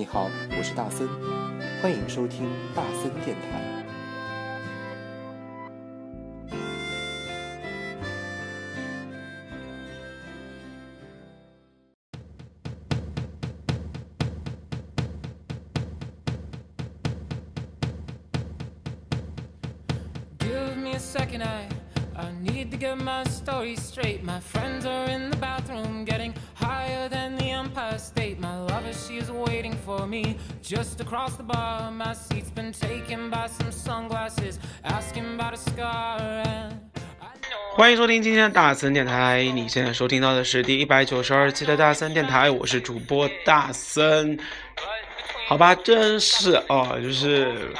你好，我是大森，欢迎收听大森电台。欢迎收听今天的大森电台，你现在收听到的是第一百九十二期的大森电台，我是主播大森。好吧，真是哦，就是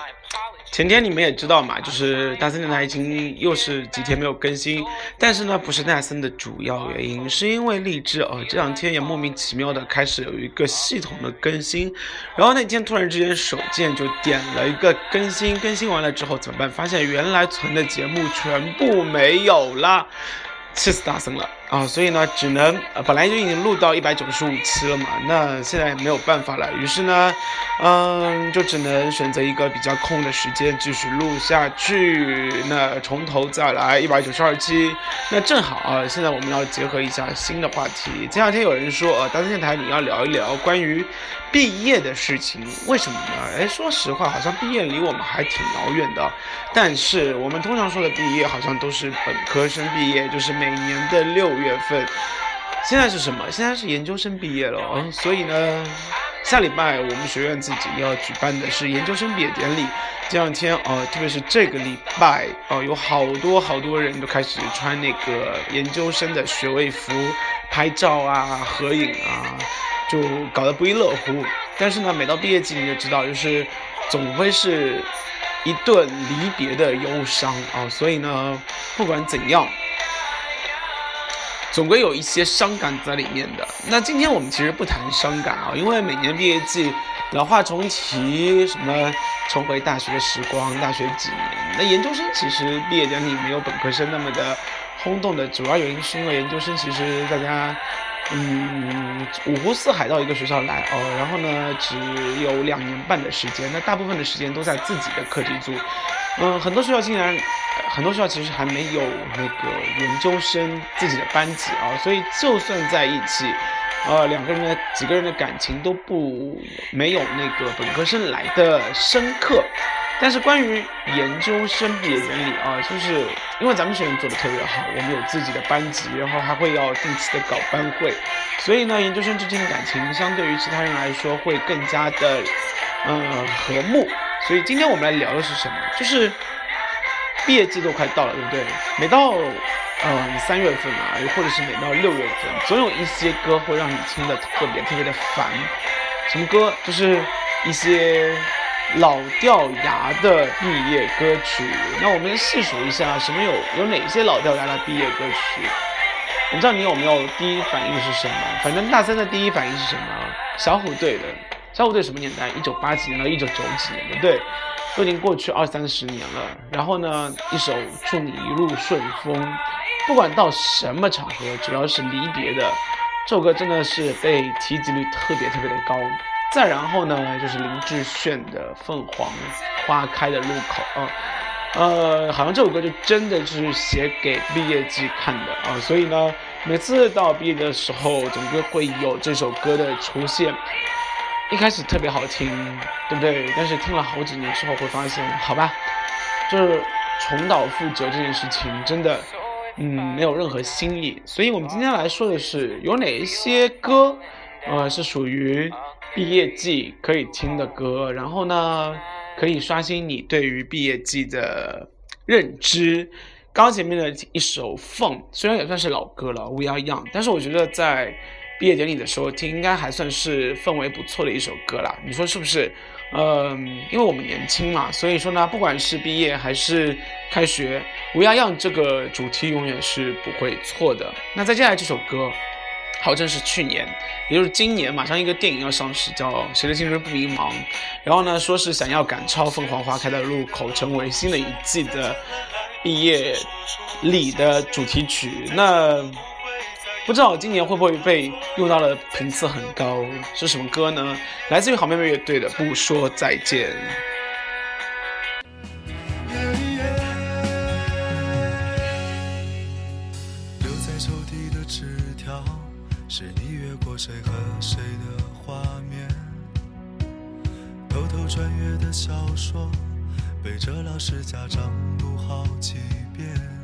前天你们也知道嘛，就是大森电台已经又是几天没有更新，但是呢，不是大森的主要原因，是因为荔枝哦这两天也莫名其妙的开始有一个系统的更新，然后那天突然之间手贱就点了一个更新，更新完了之后怎么办？发现原来存的节目全部没有了。气死大森了啊！所以呢，只能、本来就已经录到一百九十五期了嘛，那现在没有办法了，于是呢，嗯，就只能选择一个比较空的时间继续录下去。那从头再来一百九十二期，那正好啊，现在我们要结合一下新的话题。前两天有人说，呃，大森电台你要聊一聊关于毕业的事情，为什么呢？哎，说实话，好像毕业离我们还挺遥远的。但是我们通常说的毕业，好像都是本科生毕业，就是每年的六月份。现在是什么？现在是研究生毕业了。所以呢，下礼拜我们学院自己要举办的是研究生毕业典礼。这两天哦、特别是这个礼拜哦、有好多好多人都开始穿那个研究生的学位服，拍照啊、合影啊，就搞得不亦乐乎。但是呢，每到毕业季你就知道，就是总会是一顿离别的忧伤啊、所以呢，不管怎样。总归有一些伤感在里面的。那今天我们其实不谈伤感啊，因为每年毕业季老话重提，什么重回大学的时光，大学几年。那研究生其实毕业典礼没有本科生那么的轰动的主要原因是因为研究生其实大家。嗯，五湖四海到一个学校来哦，然后呢，只有两年半的时间，那大部分的时间都在自己的课题组。嗯，很多学校竟然，很多学校其实还没有那个研究生自己的班级啊，所以就算在一起，呃，两个人的几个人的感情都不没有那个本科生来的深刻。但是关于研究生毕业典礼啊，就是因为咱们学院做的特别好，我们有自己的班级，然后还会要定期的搞班会，所以呢，研究生之间的感情相对于其他人来说会更加的，嗯，和睦。所以今天我们来聊的是什么？就是毕业季都快到了，对不对？每到呃三月份啊，又或者是每到六月份，总有一些歌会让你听得特别特别的烦。什么歌？就是一些老掉牙的毕业歌曲。那我们细数一下，什么有有哪些老掉牙的毕业歌曲？我不知道你有没有第一反应是什么？反正大三的第一反应是什么？小虎队的。小虎队什么年代？一九八几年到一九九几年，对不对？都已经过去二三十年了。然后呢，一首《祝你一路顺风》，不管到什么场合，只要是离别的，这首歌真的是被提及率特别特别的高。再然后呢，就是林志炫的《凤凰花开的路口》啊。呃，好像这首歌就真的就是写给毕业季看的啊，所以呢，每次到毕业的时候，总归会有这首歌的出现。一开始特别好听，对不对？但是听了好几年之后，会发现，好吧，就是重蹈覆辙这件事情真的，嗯，没有任何新意。所以我们今天来说的是，有哪一些歌，呃，是属于毕业季可以听的歌，然后呢，可以刷新你对于毕业季的认知。刚前面的一首《凤》，虽然也算是老歌了，《We Are Young》，但是我觉得在毕业典礼的时候听，应该还算是氛围不错的一首歌啦。你说是不是？嗯，因为我们年轻嘛，所以说呢，不管是毕业还是开学，《We Are Young》这个主题永远是不会错的。那再接下来这首歌，号称是去年，也就是今年，马上一个电影要上市，叫《谁的青春不迷茫》。然后呢，说是想要赶超《凤凰花开的路口》，成为新的一季的毕业礼的主题曲。那不知道今年会不会被用到的频次很高？是什么歌呢？来自于好妹妹乐队的《不说再见》。留在抽屉的纸条，是你越过谁和谁的画面。偷偷穿越的小说，背着老师家长读好几遍。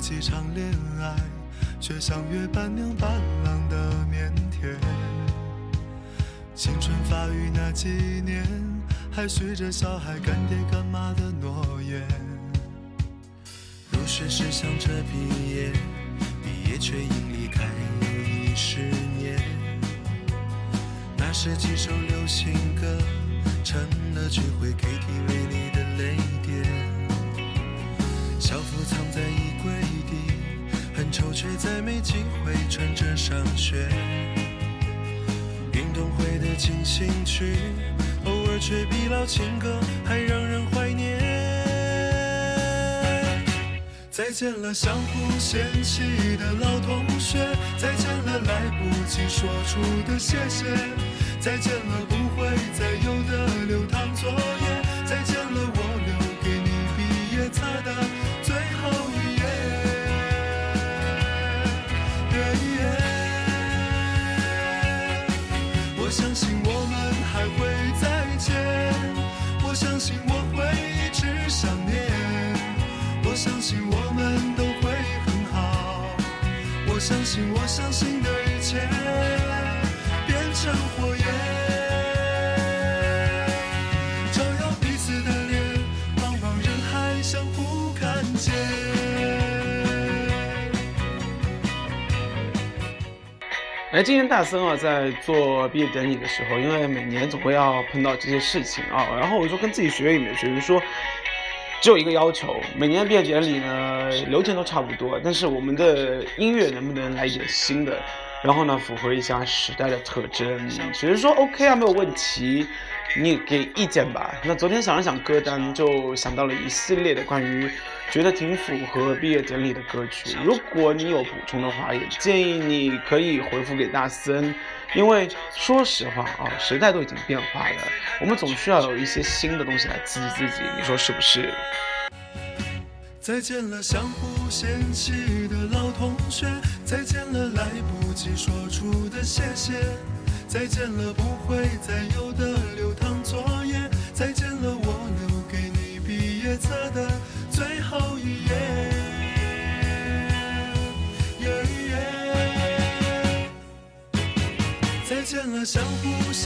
几场恋爱，却像约伴娘伴郎的腼腆。青春发育那几年，还许着小孩干爹干妈的诺言。入学时想着毕业，毕业却因离开又已十年。那时几首流行歌，成了聚会 KTV 里的泪点。校服藏在衣，却再没机会穿着上学。运动会的进行曲，偶尔却比老情歌还让人怀念。再见了，相互嫌弃的老同学；再见了，来不及说出的谢谢；再见了，不会再有的流淌我们都会很好，我相信我相信的一切变成火焰，照耀彼此的脸，茫茫人海相互看见。哎，今年大森啊，在做毕业典礼的时候，因为每年总会要碰到这些事情啊，然后我就跟自己学院里面学生说，只有一个要求，每年的毕业典礼呢流程都差不多，但是我们的音乐能不能来一点新的，然后呢符合一下时代的特征？学生说 OK 啊，没有问题。你给意见吧。那昨天想了想歌单，就想到了一系列的关于觉得挺符合毕业典礼的歌曲。如果你有补充的话，也建议你可以回复给大森，因为说实话啊，时代都已经变化了，我们总需要有一些新的东西来刺激自己，你说是不是？再见了，相互嫌弃的老同学；再见了，来不及说出的谢谢；再见了，不会再有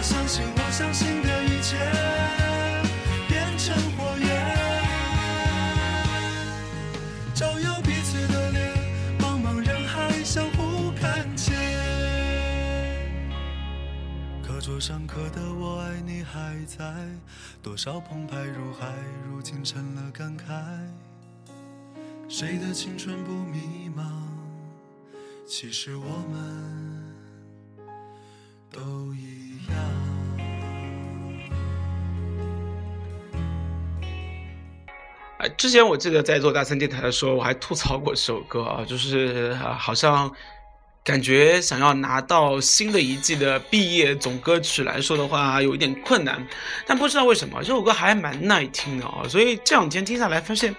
我相信我相信的一切变成火焰，照耀彼此的脸，茫茫人海相互看见。课桌上刻的我爱你还在，多少澎湃如海，如今成了感慨。谁的青春不迷茫？其实我们都一样。哎，之前我记得在做大三电台的时候，我还吐槽过这首歌啊，就是、好像感觉想要拿到新的一季的毕业总歌曲来说的话，有一点困难。但不知道为什么，这首歌还蛮耐听的啊，所以这两天听下来发现。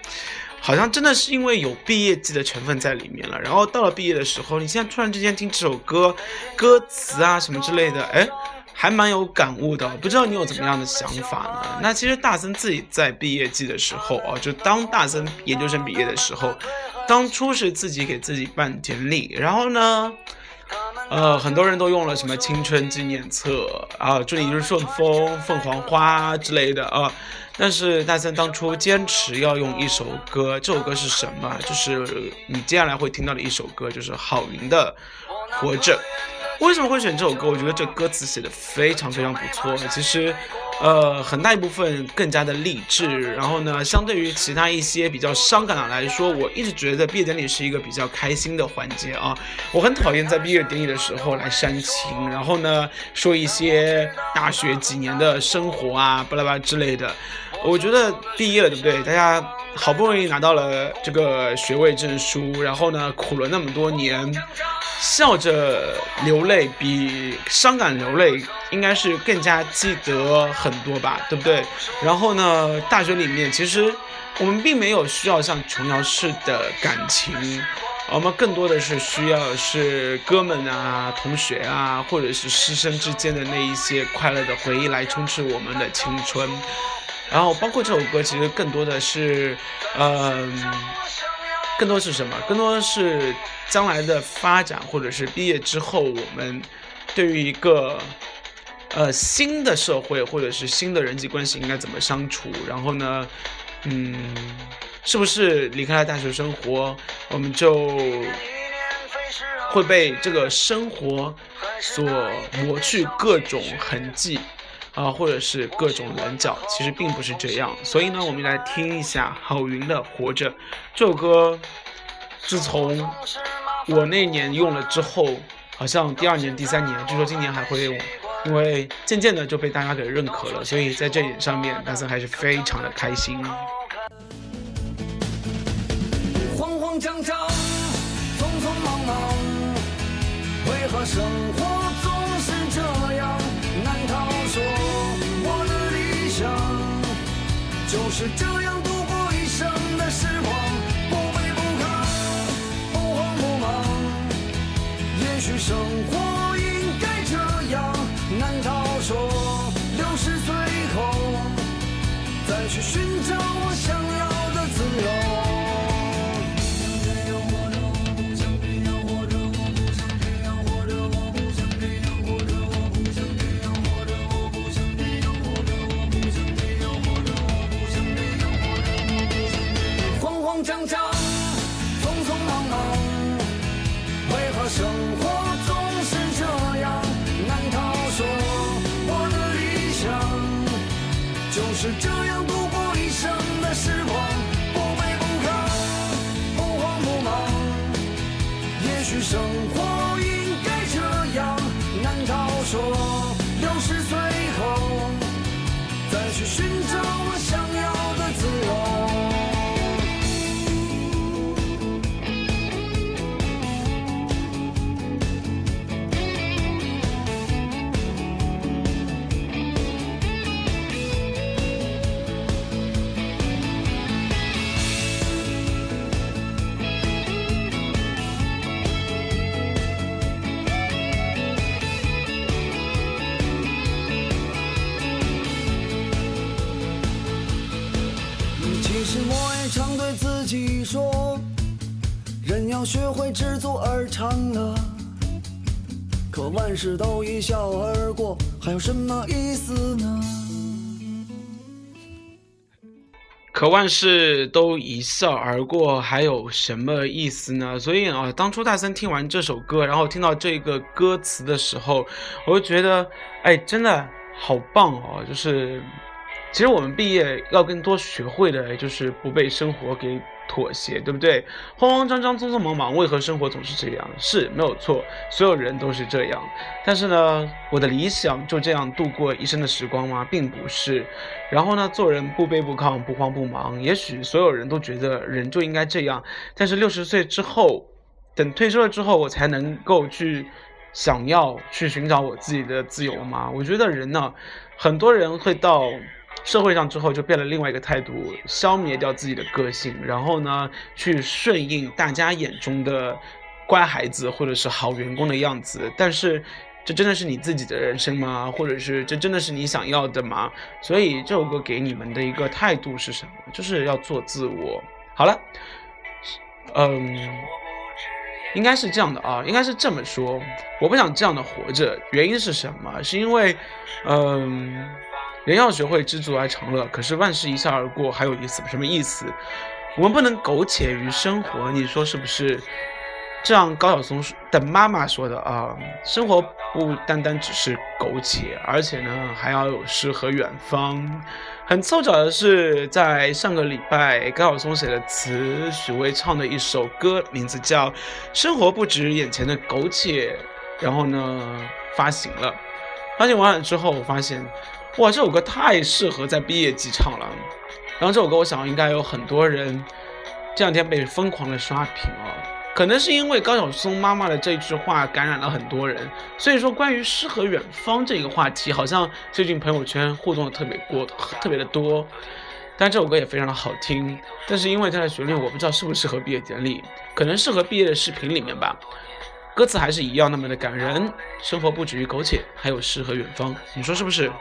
好像真的是因为有毕业季的成分在里面了，然后到了毕业的时候，你现在突然之间听这首歌，歌词啊什么之类的，哎，还蛮有感悟的。不知道你有怎么样的想法呢？那其实大森自己在毕业季的时候啊，就当大森研究生毕业的时候，当初是自己给自己办典礼，然后呢，呃，很多人都用了什么青春纪念册啊，祝你一路顺风、凤凰花之类的啊。但是大森当初坚持要用一首歌，这首歌是什么？就是你接下来会听到的一首歌，就是郝云的《活着》。为什么会选这首歌？我觉得这歌词写的非常非常不错。其实，呃，很大一部分更加的励志。然后呢，相对于其他一些比较伤感的来说，我一直觉得毕业典礼是一个比较开心的环节啊。我很讨厌在毕业典礼的时候来煽情，然后呢说一些大学几年的生活啊，巴拉巴拉之类的。我觉得毕业了，对不对？大家好不容易拿到了这个学位证书，然后呢苦了那么多年。笑着流泪比伤感流泪应该是更加记得很多吧，对不对？然后呢，大学里面其实我们并没有需要像琼瑶式的感情，我们更多的是需要是哥们啊、同学啊，或者是师生之间的那一些快乐的回忆来充斥我们的青春。然后包括这首歌，其实更多的是，嗯。更多是什么？更多是将来的发展，或者是毕业之后，我们对于一个呃新的社会，或者是新的人际关系应该怎么相处？然后呢，嗯，是不是离开了大学生活，我们就会被这个生活所磨去各种痕迹啊，或者是各种棱角？其实并不是这样。所以呢，我们来听一下郝云的《活着》这首歌。自从我那年用了之后，好像第二年、第三年，据说今年还会用，因为渐渐的就被大家给认可了，所以在这点上面，大森还是非常的开心。慌慌张张，匆匆忙忙，为何生活就这样度过一生的时光不卑不亢不慌不忙也许生活说六十岁后再去寻找要学会知足而常乐，可万事都一笑而过，还有什么意思呢？可万事都一笑而过，还有什么意思呢？所以啊，当初大森听完这首歌，然后听到这个歌词的时候，我就觉得，哎，真的好棒哦！就是，其实我们毕业要更多学会的，就是不被生活给。妥协，对不对？慌慌张张，匆匆忙忙，为何生活总是这样？是没有错，所有人都是这样。但是呢，我的理想就这样度过一生的时光吗？并不是。然后呢，做人不卑不亢，不慌不忙。也许所有人都觉得人就应该这样。但是六十岁之后，等退休了之后，我才能够去想要去寻找我自己的自由吗？我觉得人呢，很多人会到。社会上之后就变了另外一个态度，消灭掉自己的个性，然后呢，去顺应大家眼中的乖孩子或者是好员工的样子。但是，这真的是你自己的人生吗？或者是这真的是你想要的吗？所以这首歌给你们的一个态度是什么？就是要做自我。好了，嗯。应该是这样的啊，应该是这么说。我不想这样的活着，原因是什么？是因为，嗯，人要学会知足而常乐。可是万事一笑而过，还有意思什么意思？我们不能苟且于生活，你说是不是？这样高晓松的妈妈说的啊，生活不单单只是苟且，而且呢还要有诗和远方。很凑巧的是，在上个礼拜，高晓松写的词，许巍唱的一首歌，名字叫《生活不止眼前的苟且》，然后呢发行了。发行完了之后，我发现，哇，这首歌太适合在毕业季唱了。然后这首歌，我想应该有很多人这两天被疯狂的刷屏哦。可能是因为高晓松妈妈的这句话感染了很多人，所以说关于诗和远方这个话题，好像最近朋友圈互动的特别过特别的多。但这首歌也非常的好听，但是因为它的旋律，我不知道适不适合毕业典礼，可能适合毕业的视频里面吧。歌词还是一样那么的感人，生活不止于苟且，还有诗和远方，你说是不是？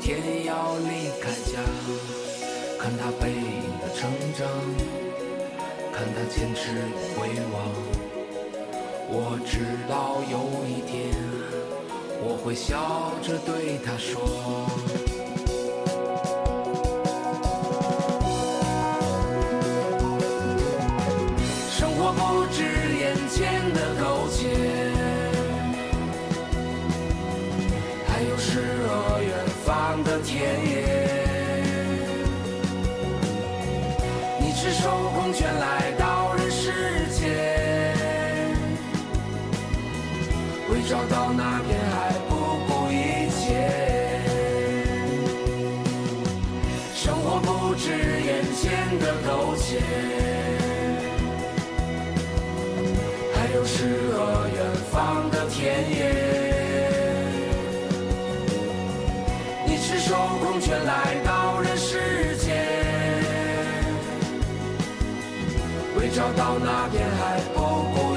天要离开家。看他背影的成长，看他坚持的回望。我知道有一天，我会笑着对他说。来到人世间，为找到那片海不顾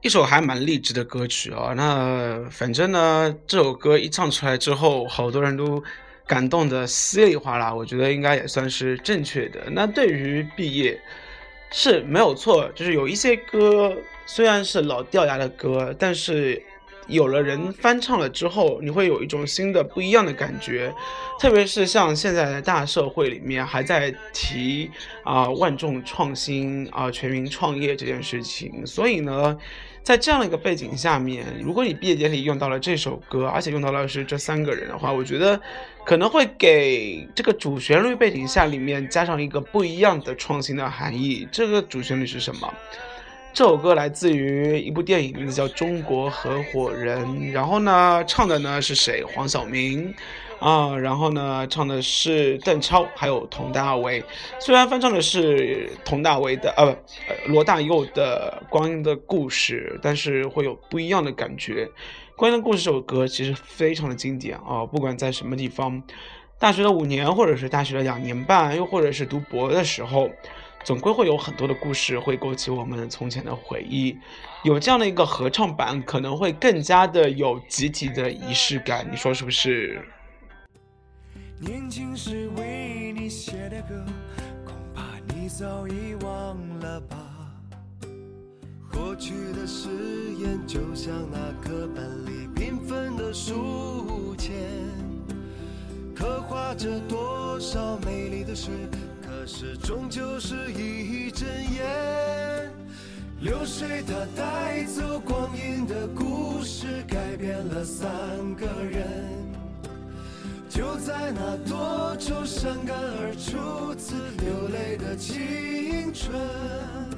一首还蛮励志的歌曲啊、那反正呢，这首歌一唱出来之后，好多人都感动的稀里哗啦，我觉得应该也算是正确的。那对于毕业是没有错，就是有一些歌虽然是老掉牙的歌，但是有了人翻唱了之后，你会有一种新的不一样的感觉。特别是像现在的大社会里面还在提啊、万众创新啊、全民创业这件事情，所以呢，在这样的一个背景下面，如果你毕业典礼用到了这首歌，而且用到了是这三个人的话，我觉得可能会给这个主旋律背景下里面加上一个不一样的创新的含义。这个主旋律是什么？这首歌来自于一部电影，名字叫《中国合伙人》。然后呢，唱的呢是谁？黄晓明啊。然后呢，唱的是邓超，还有佟大为。虽然翻唱的是佟大为的，呃，不，罗大佑的《光阴的故事》，但是会有不一样的感觉。《光阴的故事》这首歌其实非常的经典啊，不管在什么地方，大学的五年，或者是大学的两年半，又或者是读博的时候。总归会有很多的故事会勾起我们从前的回忆，有这样的一个合唱版，可能会更加的有集体的仪式感，你说是不是？年轻时为你写的歌，恐怕你早已忘了吧。过去的誓言就像那课本里缤纷的书签，刻画着多少美丽的事。可是终究是一阵烟，流水它带走光阴的故事，改变了三个人。就在那多愁善感而初次流泪的青春。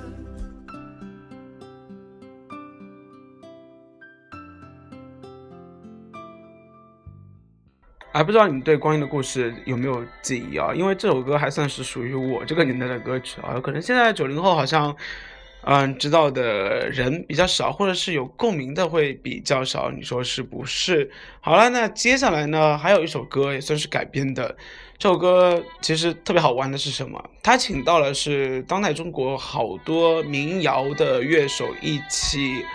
还，不知道你们对《光阴的故事》有没有记忆啊？因为这首歌还算是属于我这个年代的歌曲啊，可能现在九零后好像。嗯，知道的人比较少，或者是有共鸣的会比较少，你说是不是？好了，那接下来呢，还有一首歌也算是改编的。这首歌其实特别好玩的是什么？他请到了是当代中国好多民谣的乐手一起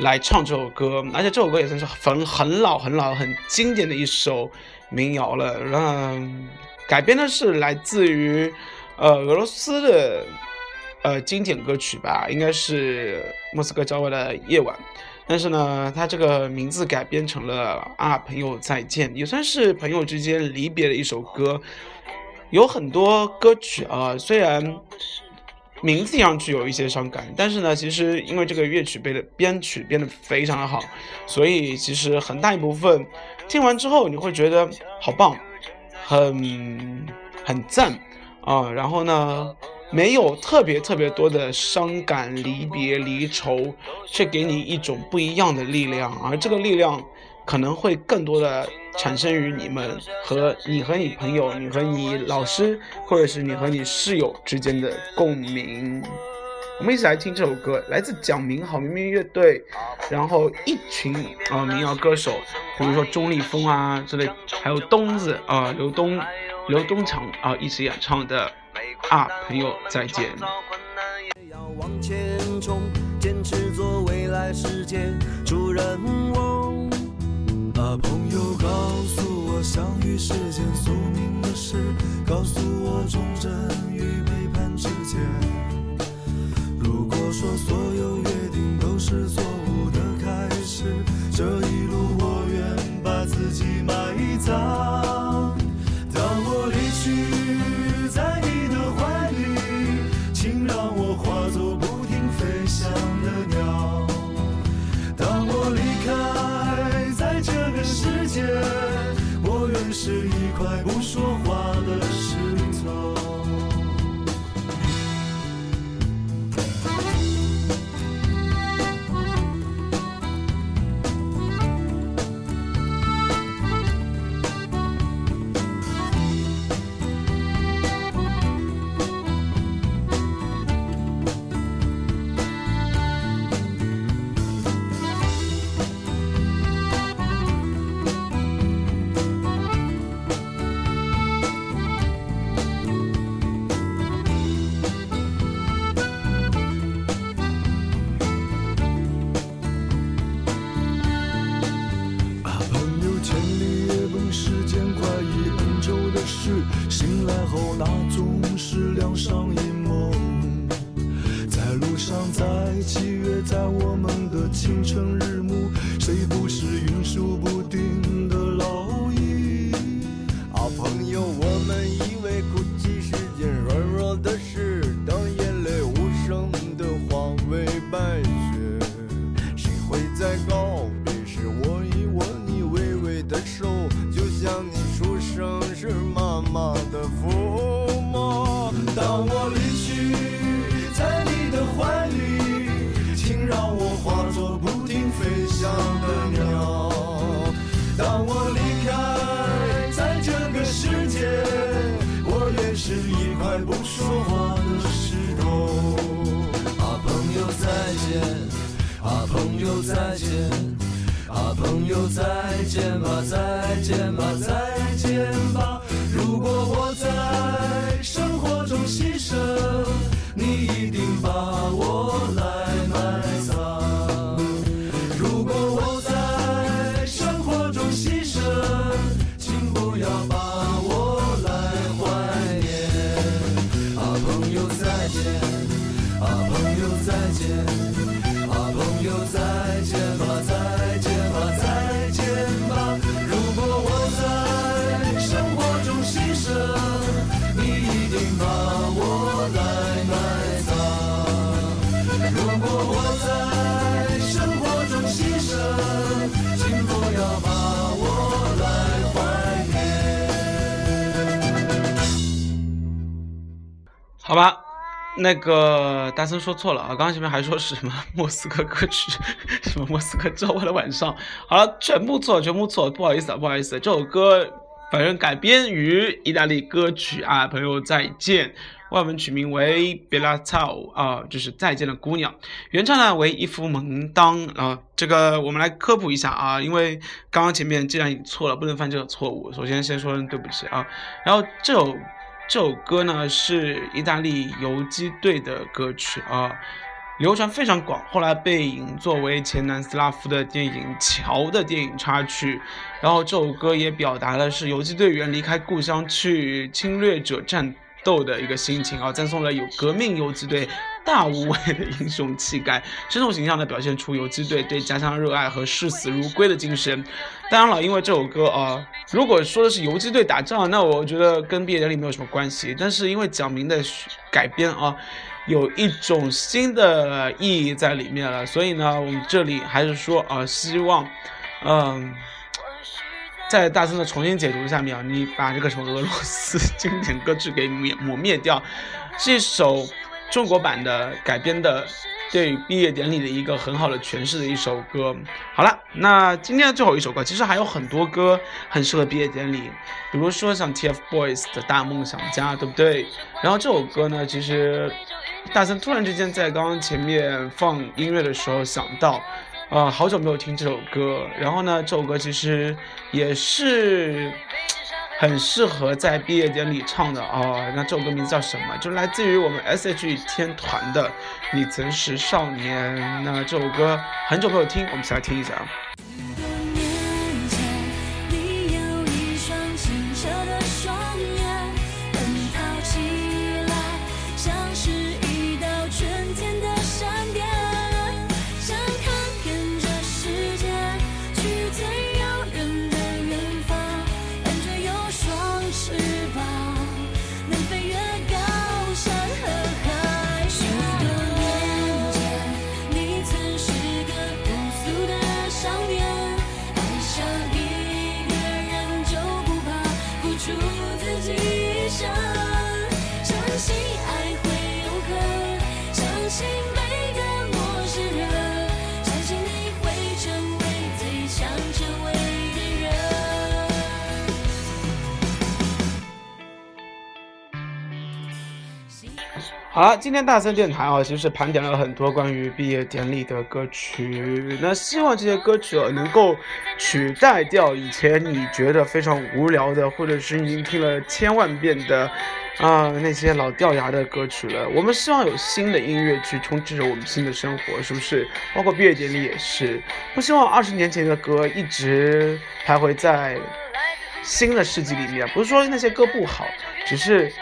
来唱这首歌，而且这首歌也算是很很老、很老、很经典的一首民谣了。那，改编的是来自于呃俄罗斯的。呃，经典歌曲吧，应该是莫斯科郊外的夜晚，但是呢，它这个名字改编成了啊，朋友再见，也算是朋友之间离别的一首歌。有很多歌曲啊，虽然名字上去有一些伤感，但是呢，其实因为这个乐曲编的编曲编的非常的好，所以其实很大一部分听完之后，你会觉得好棒，很很赞啊，然后呢。没有特别特别多的伤感、离别、离愁，却给你一种不一样的力量，而这个力量可能会更多的产生于你们和你和你朋友、你和你老师，或者是你和你室友之间的共鸣。我们一起来听这首歌，来自蒋明好明明乐队，然后一群啊民谣歌手，比如说钟立风啊之类，还有东子啊刘东刘东强啊一起演唱的。啊，朋友，再见。主人翁。朋友，告诉我相遇是件宿命的事，告诉我忠贞与背叛之间。如果说所有约定都是错误的开始，这一路我愿把自己埋葬。再见。啊，朋友再见吧，再见吧，再见吧。如果我在生活中牺牲，好吧，那个大森说错了啊，刚刚前面还说是什么 莫斯科歌曲，什么莫斯科郊外的晚上，好了，全部错，全部错，不好意思啊，不好意思，这首歌反正改编于意大利歌曲啊，朋友再见。外文取名为《别拉草》啊，就是再见的姑娘。原唱呢为伊夫蒙当啊。这个我们来科普一下啊，因为刚刚前面既然已错了，不能犯这个错误。首先先说声对不起啊。然后这首这首歌呢是意大利游击队的歌曲啊，流传非常广，后来被引作为前南斯拉夫的电影《桥》的电影插曲。然后这首歌也表达了是游击队员离开故乡去侵略者战斗的一个心情啊，赞颂了有革命游击队大无畏的英雄气概，生动形象地表现出游击队对家乡热爱和视死如归的精神。当然了，因为这首歌啊，如果说的是游击队打仗，那我觉得跟毕业典礼没有什么关系。但是因为蒋明的改编啊，有一种新的意义在里面了，所以呢，我们这里还是说啊，希望，嗯。在大森的重新解读下面啊，你把这个什么俄罗斯经典歌曲给灭抹灭掉，是一首中国版的改编的，对毕业典礼的一个很好的诠释的一首歌。好了，那今天的最后一首歌，其实还有很多歌很适合毕业典礼，比如说像 TFBOYS 的大梦想家，对不对？然后这首歌呢，其实大森突然之间在刚刚前面放音乐的时候想到。啊，好久没有听这首歌，然后呢，这首歌其实也是很适合在毕业典礼唱的啊。那这首歌名字叫什么？就来自于我们 S.H. 天团的《你曾是少年》。那这首歌很久没有听，我们一起来听一下。啊好了，今天大森电台啊，其实是盘点了很多关于毕业典礼的歌曲。那希望这些歌曲啊，能够取代掉以前你觉得非常无聊的，或者是已经听了千万遍的啊、那些老掉牙的歌曲了。我们希望有新的音乐去充斥着我们新的生活，是不是？包括毕业典礼也是，不希望二十年前的歌一直徘徊在新的世纪里面。不是说那些歌不好，只是。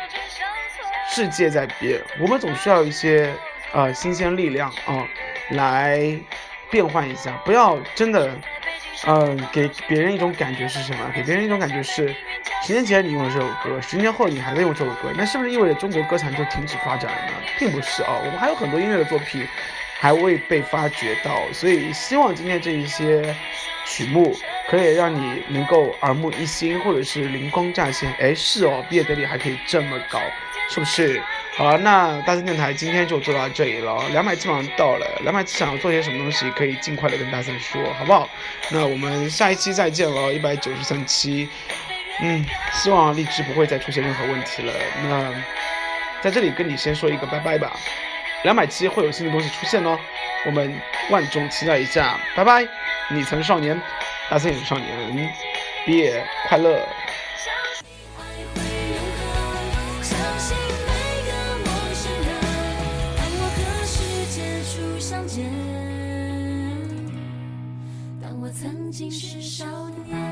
世界在变，我们总需要一些呃新鲜力量啊、来变换一下，不要真的，嗯、给别人一种感觉是什么？给别人一种感觉是，十年前你用了这首歌，十年后你还在用这首歌，那是不是意味着中国歌坛就停止发展了呢？并不是啊，我们还有很多音乐的作品还未被发掘到，所以希望今天这一些曲目可以让你能够耳目一新，或者是灵光乍现。哎，是哦，毕业典礼还可以这么搞，是不是？好了，那大森电台今天就做到这里了，两百期马上到了，两百期想要做些什么东西，可以尽快的跟大森说，好不好？那我们下一期再见了，一百九十三期。嗯，希望荔枝不会再出现任何问题了。那在这里跟你先说一个拜拜吧，两百期会有新的东西出现哦，我们万众期待一下，拜拜。你曾少年，大四的少年，毕业快乐。曾经是少年。